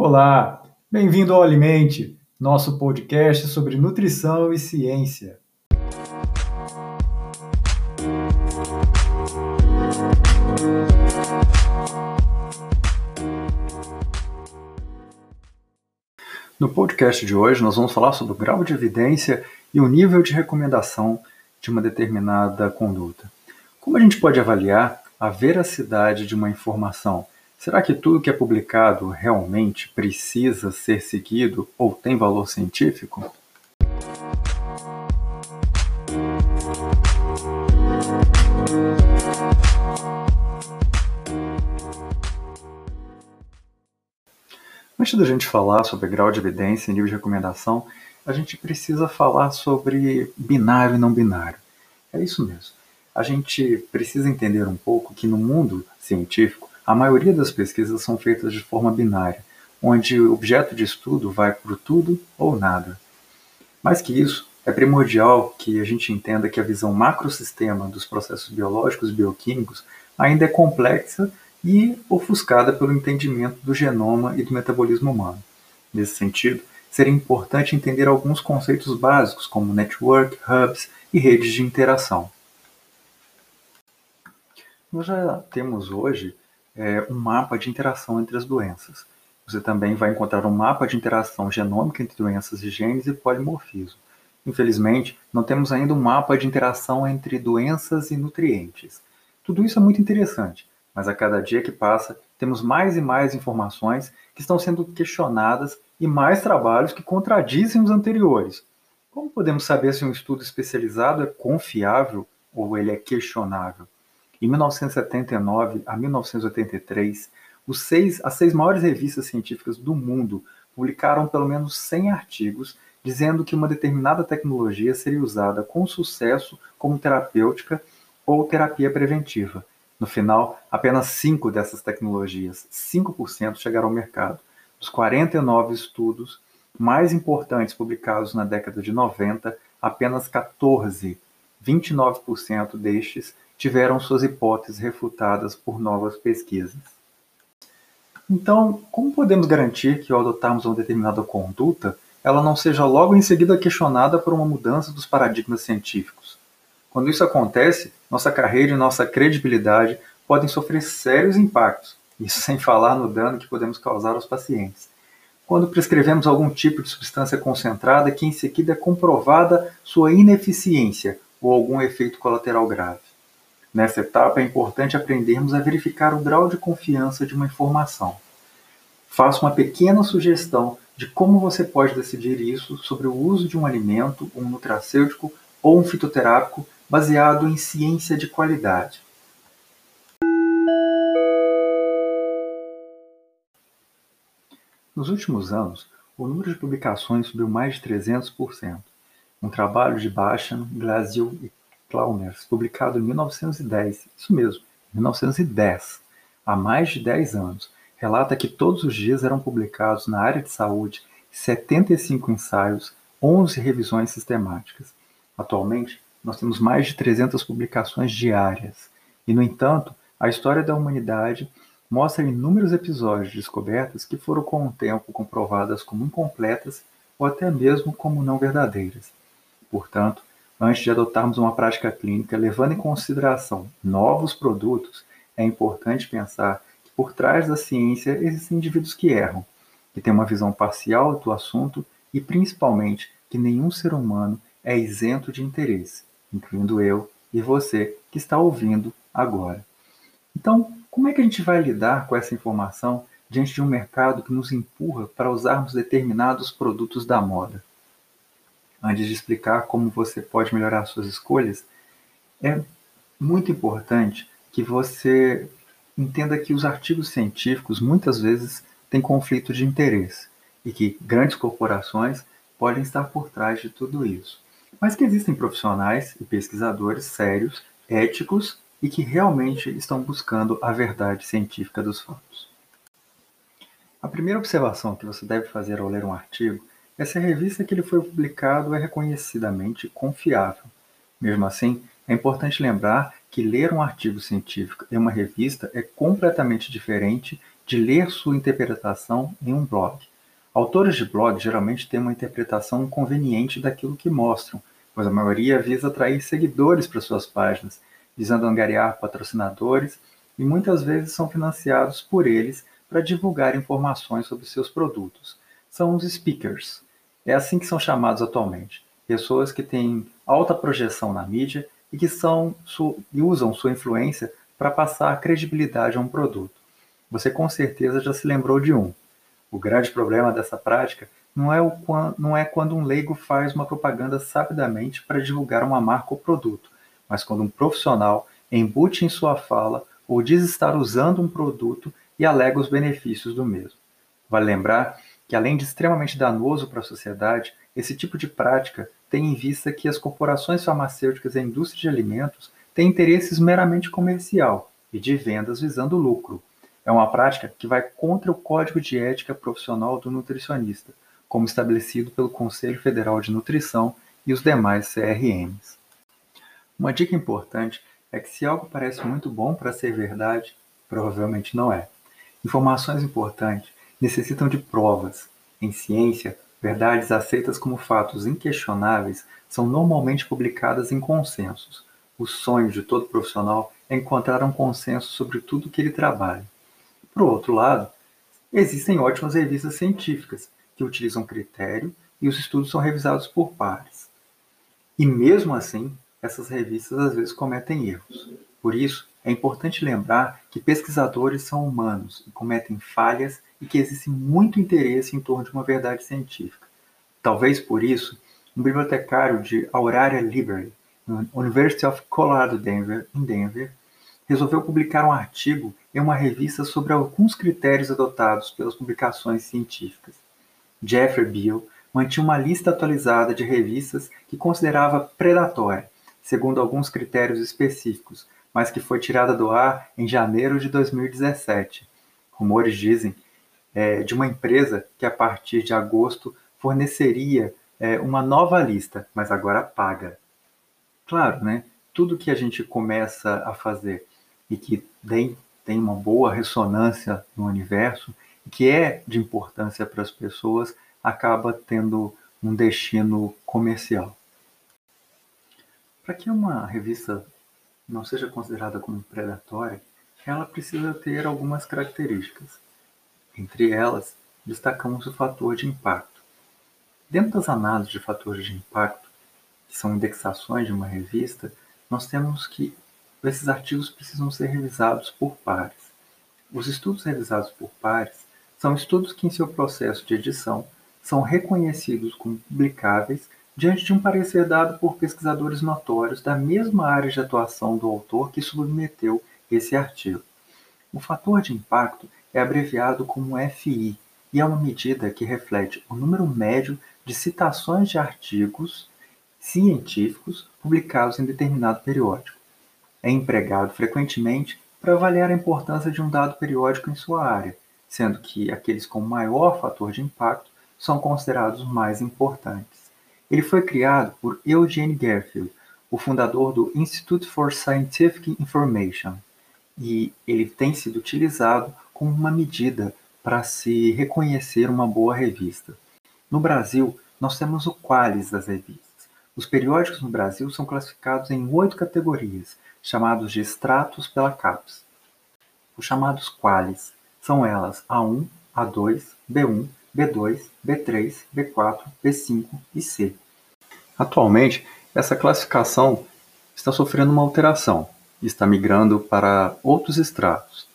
Olá, bem-vindo ao Alimente, nosso podcast sobre nutrição e ciência. No podcast de hoje, nós vamos falar sobre o grau de evidência e o nível de recomendação de uma determinada conduta. Como a gente pode avaliar a veracidade de uma informação? Será que tudo que é publicado realmente precisa ser seguido ou tem valor científico? Antes da gente falar sobre grau de evidência e nível de recomendação, a gente precisa falar sobre binário e não binário. É isso mesmo. A gente precisa entender um pouco que no mundo científico, a maioria das pesquisas são feitas de forma binária, onde o objeto de estudo vai para o tudo ou nada. Mais que isso, é primordial que a gente entenda que a visão macrosistema dos processos biológicos e bioquímicos ainda é complexa e ofuscada pelo entendimento do genoma e do metabolismo humano. Nesse sentido, seria importante entender alguns conceitos básicos, como network, hubs e redes de interação. Nós já temos hoje é, um mapa de interação entre as doenças. Você também vai encontrar um mapa de interação genômica entre doenças e genes e polimorfismo. Infelizmente, não temos ainda um mapa de interação entre doenças e nutrientes. Tudo isso é muito interessante, mas a cada dia que passa, temos mais e mais informações que estão sendo questionadas e mais trabalhos que contradizem os anteriores. Como podemos saber se um estudo especializado é confiável ou ele é questionável? Em 1979 a 1983, os seis, as seis maiores revistas científicas do mundo publicaram pelo menos 100 artigos dizendo que uma determinada tecnologia seria usada com sucesso como terapêutica ou terapia preventiva. No final, apenas 5 dessas tecnologias, 5%, chegaram ao mercado. Dos 49 estudos mais importantes publicados na década de 90, apenas 14, 29% destes, tiveram suas hipóteses refutadas por novas pesquisas. Então, como podemos garantir que ao adotarmos uma determinada conduta, ela não seja logo em seguida questionada por uma mudança dos paradigmas científicos? Quando isso acontece, nossa carreira e nossa credibilidade podem sofrer sérios impactos, isso sem falar no dano que podemos causar aos pacientes. Quando prescrevemos algum tipo de substância concentrada que em seguida é comprovada sua ineficiência ou algum efeito colateral grave. Nessa etapa é importante aprendermos a verificar o grau de confiança de uma informação. Faço uma pequena sugestão de como você pode decidir isso sobre o uso de um alimento, um nutracêutico ou um fitoterápico baseado em ciência de qualidade. Nos últimos anos, o número de publicações subiu mais de 300%. Um trabalho de Bachan, Glasziou e Klauners, publicado em 1910, isso mesmo, 1910, há mais de 10 anos, relata que todos os dias eram publicados na área de saúde 75 ensaios, 11 revisões sistemáticas. Atualmente, nós temos mais de 300 publicações diárias. E, no entanto, a história da humanidade mostra inúmeros episódios de descobertas que foram com o tempo comprovadas como incompletas ou até mesmo como não verdadeiras. Portanto, antes de adotarmos uma prática clínica levando em consideração novos produtos, é importante pensar que por trás da ciência existem indivíduos que erram, que têm uma visão parcial do assunto e, principalmente, que nenhum ser humano é isento de interesse incluindo eu e você que está ouvindo agora. Então, como é que a gente vai lidar com essa informação diante de um mercado que nos empurra para usarmos determinados produtos da moda? Antes de explicar como você pode melhorar suas escolhas, é muito importante que você entenda que os artigos científicos muitas vezes têm conflito de interesse e que grandes corporações podem estar por trás de tudo isso mas que existem profissionais e pesquisadores sérios, éticos e que realmente estão buscando a verdade científica dos fatos. A primeira observação que você deve fazer ao ler um artigo é se a revista que ele foi publicado é reconhecidamente confiável. Mesmo assim, é importante lembrar que ler um artigo científico em uma revista é completamente diferente de ler sua interpretação em um blog. Autores de blog geralmente têm uma interpretação conveniente daquilo que mostram, pois a maioria visa atrair seguidores para suas páginas, visando angariar patrocinadores e muitas vezes são financiados por eles para divulgar informações sobre seus produtos. São os speakers. É assim que são chamados atualmente. Pessoas que têm alta projeção na mídia e que são, e usam sua influência para passar credibilidade a um produto. Você com certeza já se lembrou de um. O grande problema dessa prática não é, o, não é quando um leigo faz uma propaganda sabidamente para divulgar uma marca ou produto, mas quando um profissional embute em sua fala ou diz estar usando um produto e alega os benefícios do mesmo. Vale lembrar que, além de extremamente danoso para a sociedade, esse tipo de prática tem em vista que as corporações farmacêuticas e a indústria de alimentos têm interesses meramente comercial e de vendas visando lucro. É uma prática que vai contra o Código de Ética Profissional do Nutricionista, como estabelecido pelo Conselho Federal de Nutrição e os demais CRMs. Uma dica importante é que se algo parece muito bom para ser verdade, provavelmente não é. Informações importantes necessitam de provas. Em ciência, verdades aceitas como fatos inquestionáveis são normalmente publicadas em consensos. O sonho de todo profissional é encontrar um consenso sobre tudo que ele trabalha. Por outro lado, existem ótimas revistas científicas que utilizam critério e os estudos são revisados por pares. E mesmo assim, essas revistas às vezes cometem erros. Por isso, é importante lembrar que pesquisadores são humanos e cometem falhas e que existe muito interesse em torno de uma verdade científica. Talvez por isso, um bibliotecário de Auraria Library, University of Colorado Denver, em Denver, resolveu publicar um artigo em uma revista sobre alguns critérios adotados pelas publicações científicas. Jeffrey Beal mantinha uma lista atualizada de revistas que considerava predatória, segundo alguns critérios específicos, mas que foi tirada do ar em janeiro de 2017. Rumores dizem é, de uma empresa que a partir de agosto forneceria é, uma nova lista, mas agora paga. Claro, né? Tudo que a gente começa a fazer e que tem, tem uma boa ressonância no universo e que é de importância para as pessoas acaba tendo um destino comercial. Para que uma revista não seja considerada como predatória, ela precisa ter algumas características. Entre elas, destacamos o fator de impacto. Dentro das análises de fatores de impacto, que são indexações de uma revista, nós temos que esses artigos precisam ser revisados por pares. Os estudos revisados por pares são estudos que, em seu processo de edição, são reconhecidos como publicáveis diante de um parecer dado por pesquisadores notórios da mesma área de atuação do autor que submeteu esse artigo. O fator de impacto é abreviado como FI e é uma medida que reflete o número médio de citações de artigos científicos publicados em determinado periódico. É empregado frequentemente para avaliar a importância de um dado periódico em sua área, sendo que aqueles com maior fator de impacto são considerados mais importantes. Ele foi criado por Eugene Garfield, o fundador do Institute for Scientific Information, e ele tem sido utilizado como uma medida para se reconhecer uma boa revista. No Brasil, nós temos o Qualis das revistas. Os periódicos no Brasil são classificados em oito categorias, chamados de extratos pela CAPES. Os chamados Qualis são elas A1, A2, B1, B2, B3, B4, B5 e C. Atualmente, essa classificação está sofrendo uma alteração e está migrando para outros estratos.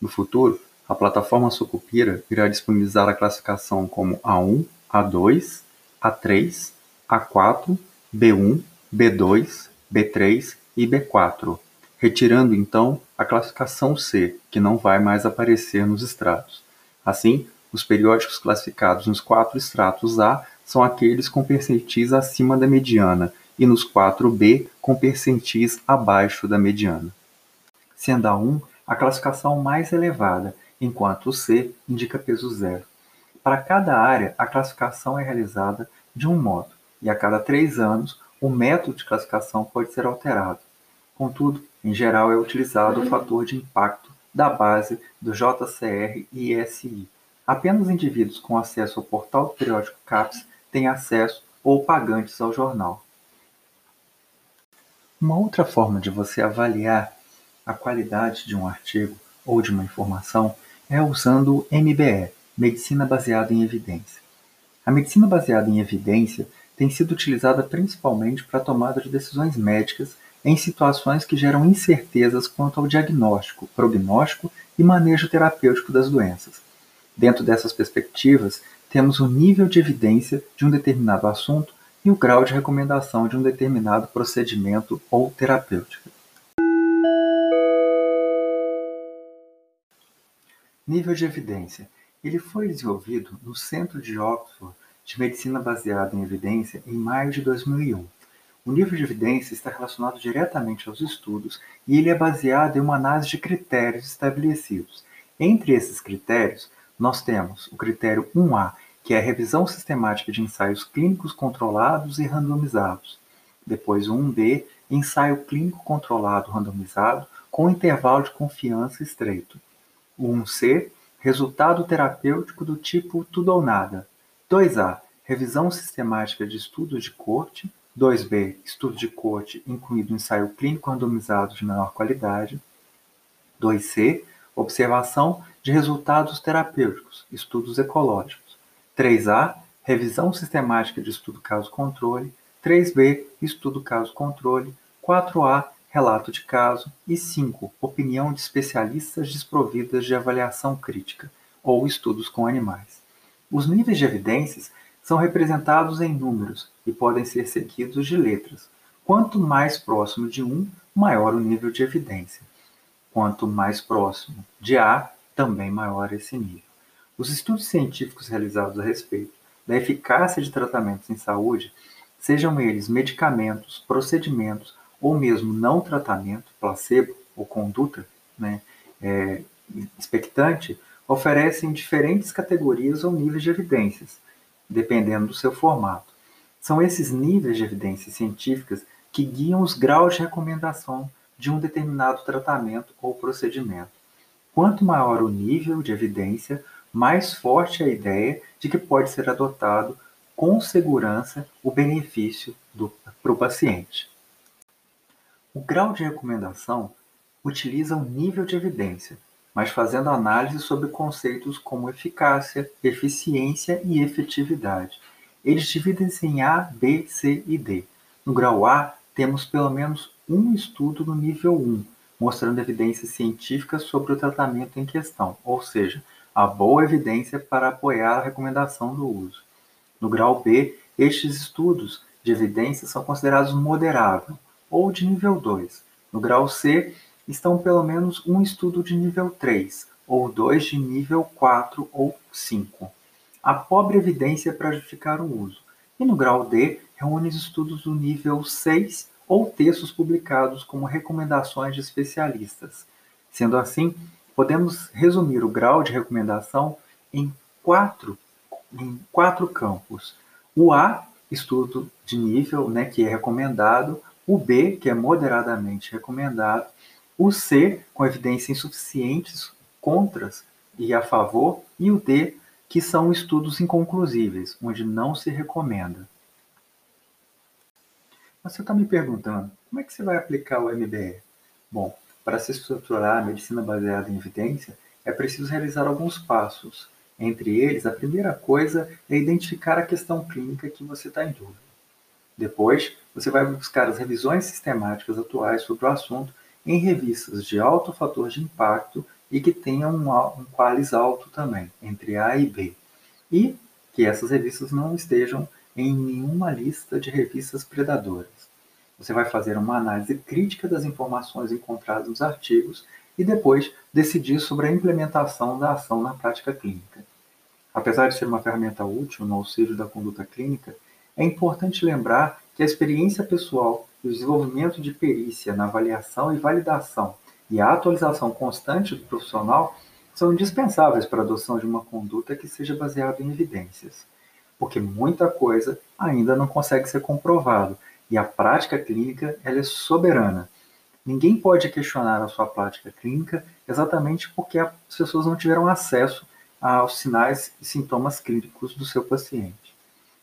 No futuro, a plataforma Sucupira irá disponibilizar a classificação como A1, A2, A3, A4, B1, B2, B3 e B4, retirando então a classificação C, que não vai mais aparecer nos estratos. Assim, os periódicos classificados nos quatro estratos A são aqueles com percentis acima da mediana e nos quatro B com percentis abaixo da mediana. Sendo a 1 a classificação mais elevada, enquanto o C indica peso zero. Para cada área, a classificação é realizada de um modo, e a cada três anos, o método de classificação pode ser alterado. Contudo, em geral, é utilizado o fator de impacto da base do JCR e ISI. Apenas indivíduos com acesso ao portal do periódico CAPES têm acesso ou pagantes ao jornal. Uma outra forma de você avaliar a qualidade de um artigo ou de uma informação é usando o MBE, Medicina Baseada em Evidência. A medicina baseada em evidência tem sido utilizada principalmente para a tomada de decisões médicas em situações que geram incertezas quanto ao diagnóstico, prognóstico e manejo terapêutico das doenças. Dentro dessas perspectivas, temos o nível de evidência de um determinado assunto e o grau de recomendação de um determinado procedimento ou terapêutica. Nível de evidência. Ele foi desenvolvido no Centro de Oxford de Medicina Baseada em Evidência em maio de 2001. O nível de evidência está relacionado diretamente aos estudos e ele é baseado em uma análise de critérios estabelecidos. Entre esses critérios, nós temos o critério 1A, que é a revisão sistemática de ensaios clínicos controlados e randomizados. Depois o 1B, ensaio clínico controlado randomizado com intervalo de confiança estreito. O 1C, resultado terapêutico do tipo tudo ou nada. 2A, revisão sistemática de estudos de corte. 2B, estudo de corte incluído ensaio clínico randomizado de menor qualidade. 2C, observação de resultados terapêuticos, estudos ecológicos. 3A, revisão sistemática de estudo caso-controle. 3B, estudo caso-controle. 4A, relato de caso. E 5, opinião de especialistas desprovidas de avaliação crítica, ou estudos com animais. Os níveis de evidências são representados em números e podem ser seguidos de letras. Quanto mais próximo de 1, maior o nível de evidência. Quanto mais próximo de A, também maior esse nível. Os estudos científicos realizados a respeito da eficácia de tratamentos em saúde, sejam eles medicamentos, procedimentos ou mesmo não tratamento, placebo ou conduta né, é, expectante, oferecem diferentes categorias ou níveis de evidências, dependendo do seu formato. São esses níveis de evidências científicas que guiam os graus de recomendação de um determinado tratamento ou procedimento. Quanto maior o nível de evidência, mais forte é a ideia de que pode ser adotado com segurança o benefício para o paciente. O grau de recomendação utiliza o nível de evidência, mas fazendo análise sobre conceitos como eficácia, eficiência e efetividade. Eles dividem-se em A, B, C e D. No grau A, temos pelo menos um estudo no nível 1, mostrando evidências científicas sobre o tratamento em questão, ou seja, a boa evidência para apoiar a recomendação do uso. No grau B, estes estudos de evidência são considerados moderável ou de nível 2. No grau C, estão pelo menos um estudo de nível 3, ou dois de nível 4 ou 5. A pobre evidência para justificar o uso. E no grau D, reúne estudos do nível 6 ou textos publicados como recomendações de especialistas. Sendo assim, podemos resumir o grau de recomendação em quatro, em quatro campos. O A, estudo de nível, né, que é recomendado. O B, que é moderadamente recomendado. O C, com evidências insuficientes, contras e a favor. E o D, que são estudos inconclusíveis, onde não se recomenda. Você está me perguntando, como é que você vai aplicar o MBE? Bom, para se estruturar a medicina baseada em evidência, é preciso realizar alguns passos. Entre eles, a primeira coisa é identificar a questão clínica que você está em dúvida. Depois, você vai buscar as revisões sistemáticas atuais sobre o assunto em revistas de alto fator de impacto e que tenham um, um qualis alto também, entre A e B. E que essas revistas não estejam em nenhuma lista de revistas predadoras. Você vai fazer uma análise crítica das informações encontradas nos artigos e depois decidir sobre a implementação da ação na prática clínica. Apesar de ser uma ferramenta útil no auxílio da conduta clínica, é importante lembrar que a experiência pessoal e o desenvolvimento de perícia na avaliação e validação e a atualização constante do profissional são indispensáveis para a adoção de uma conduta que seja baseada em evidências, porque muita coisa ainda não consegue ser comprovado e a prática clínica ela é soberana. ninguém pode questionar a sua prática clínica exatamente porque as pessoas não tiveram acesso aos sinais e sintomas clínicos do seu paciente.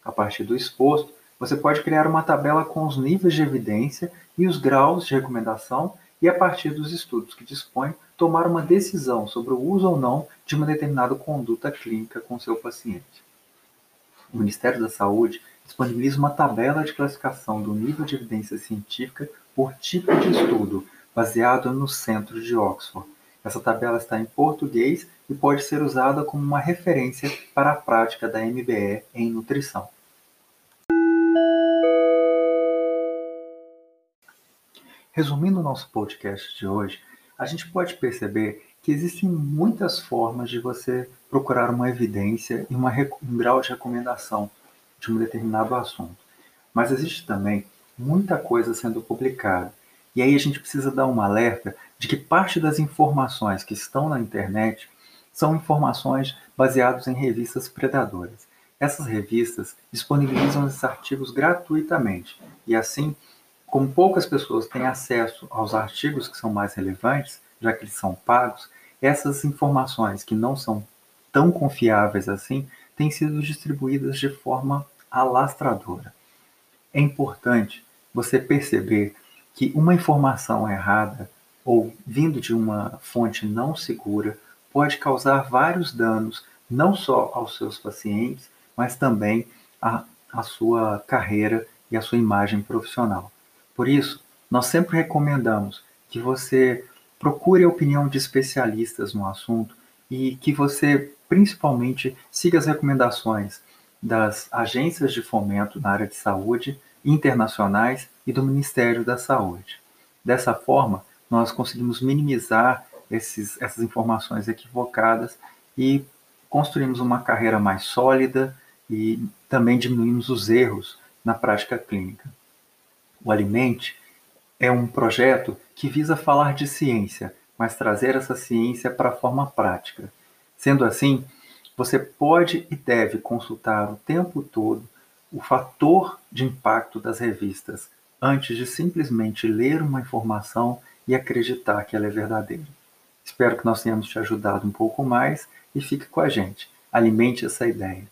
A partir do exposto, você pode criar uma tabela com os níveis de evidência e os graus de recomendação e, a partir dos estudos que dispõe, tomar uma decisão sobre o uso ou não de uma determinada conduta clínica com seu paciente. O Ministério da Saúde disponibiliza uma tabela de classificação do nível de evidência científica por tipo de estudo, baseado no Centro de Oxford. Essa tabela está em português e pode ser usada como uma referência para a prática da MBE em nutrição. Resumindo o nosso podcast de hoje, a gente pode perceber que existem muitas formas de você procurar uma evidência e uma, um grau de recomendação de um determinado assunto. Mas existe também muita coisa sendo publicada. E aí a gente precisa dar um alerta de que parte das informações que estão na internet são informações baseadas em revistas predadoras. Essas revistas disponibilizam esses artigos gratuitamente e assim como poucas pessoas têm acesso aos artigos que são mais relevantes, já que eles são pagos, essas informações que não são tão confiáveis assim têm sido distribuídas de forma alastradora. É importante você perceber que uma informação errada ou vindo de uma fonte não segura pode causar vários danos, não só aos seus pacientes, mas também à, à sua carreira e à sua imagem profissional. Por isso, nós sempre recomendamos que você procure a opinião de especialistas no assunto e que você, principalmente, siga as recomendações das agências de fomento na área de saúde internacionais e do Ministério da Saúde. Dessa forma, nós conseguimos minimizar esses, essas informações equivocadas e construímos uma carreira mais sólida e também diminuímos os erros na prática clínica. O Alimente é um projeto que visa falar de ciência, mas trazer essa ciência para a forma prática. Sendo assim, você pode e deve consultar o tempo todo o fator de impacto das revistas antes de simplesmente ler uma informação e acreditar que ela é verdadeira. Espero que nós tenhamos te ajudado um pouco mais e fique com a gente. Alimente essa ideia.